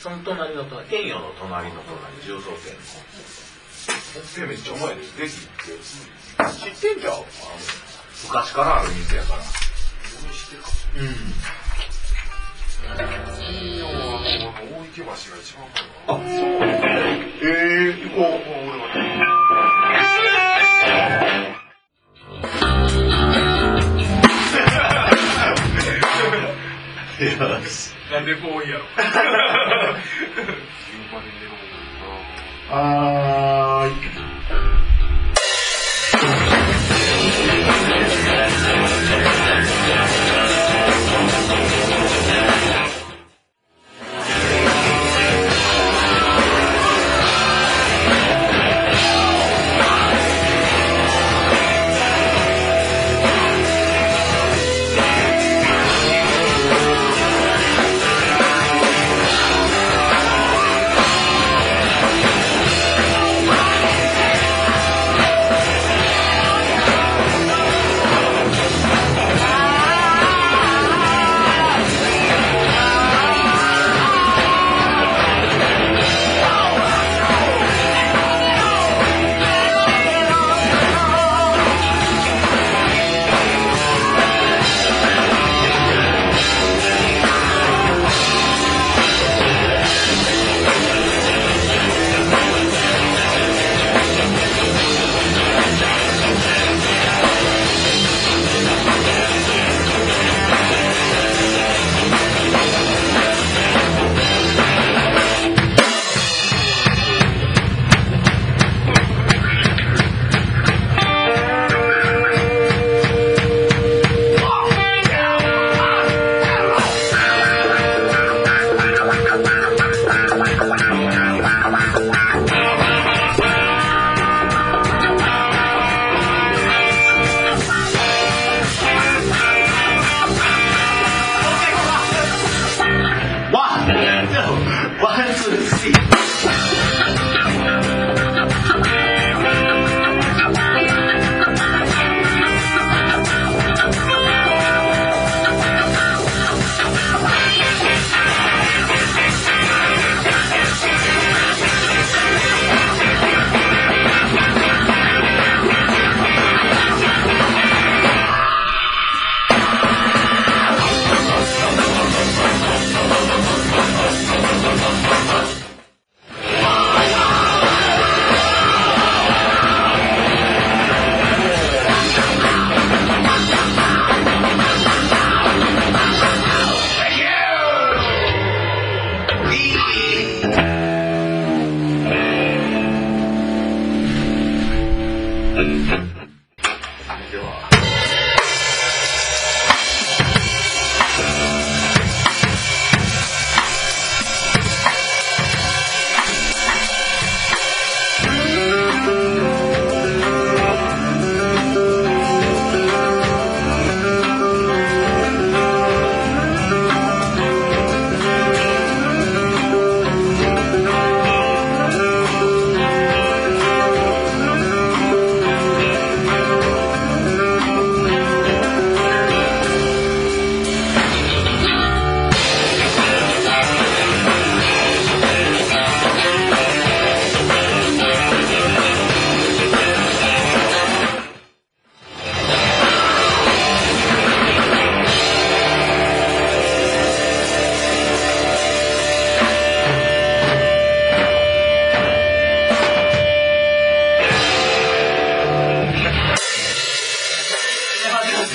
その隣の隣、天陽の隣の隣、重曹店の。えめっちゃうまいです。ぜひ行って。知ってんじゃん。昔からある店やから。うん。金曜は大池橋が一番うまいあ、そうええー、行こ。う。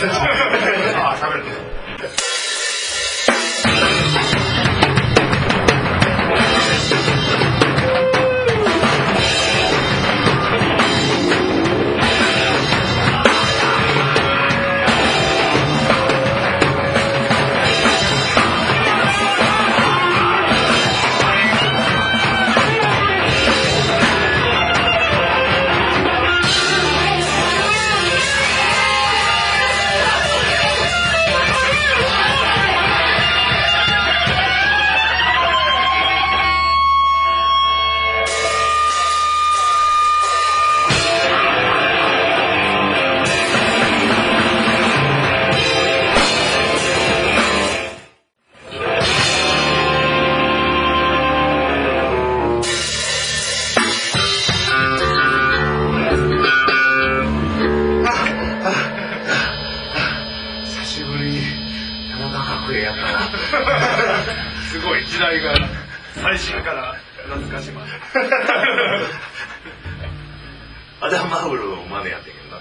ああしゃべる。最新から懐かしまでアダマウロの真似やってんけど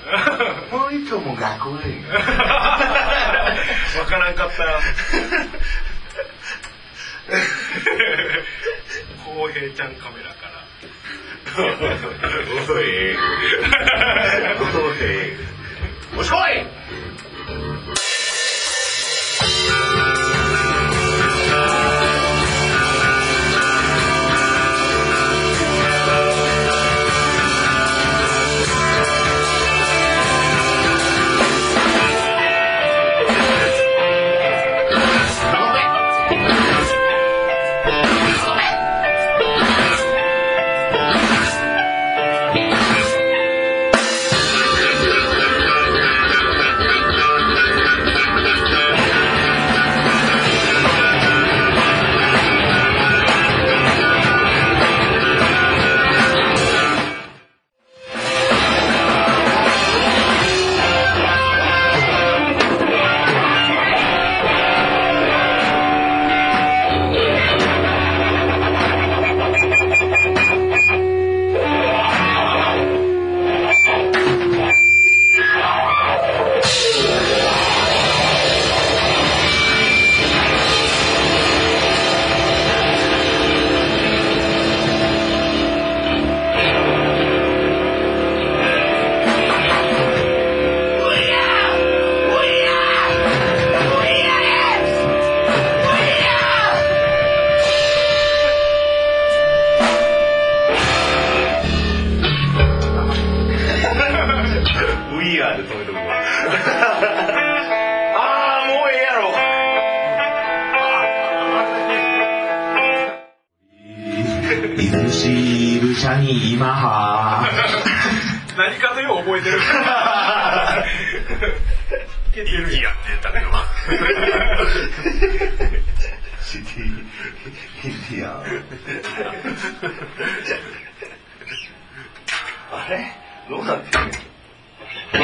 な。もういつも学校へ。わからんかったよ浩平ちゃんカメラから おい。おい。もしこいで止めとくわ。ああ、もうええやろ。いずしぶしゃに今は。何かとよう覚えてるいけてるやって言ったけどシティ、インディアン。あれ？どうなってんの？あ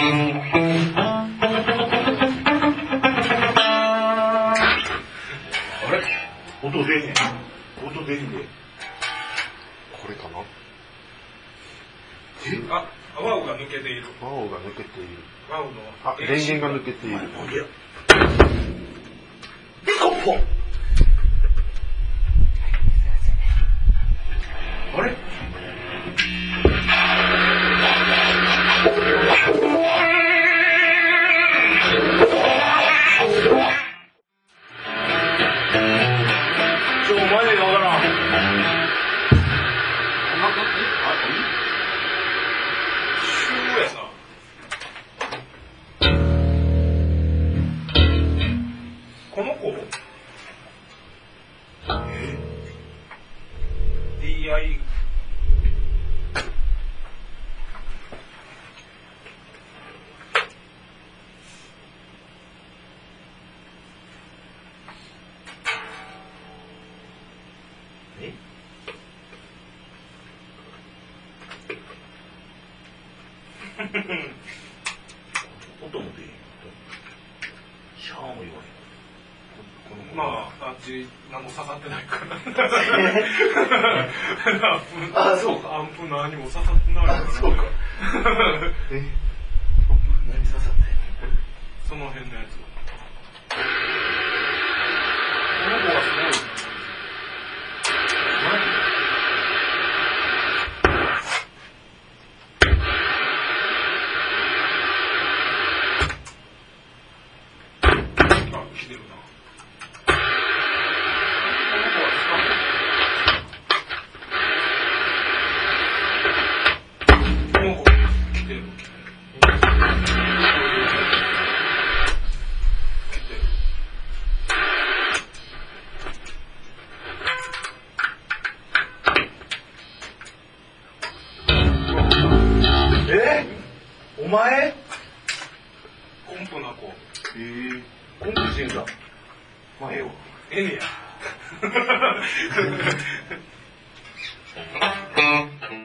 れ？音。音。これかな？あが抜けているが抜けている。のあ、電源が抜けている。まああっち何も刺さってないから。あそうか。アンプ何も刺さってないから。あそうか。え何刺さってその辺のやつコンクしてん。まあ、ええわ。ええや。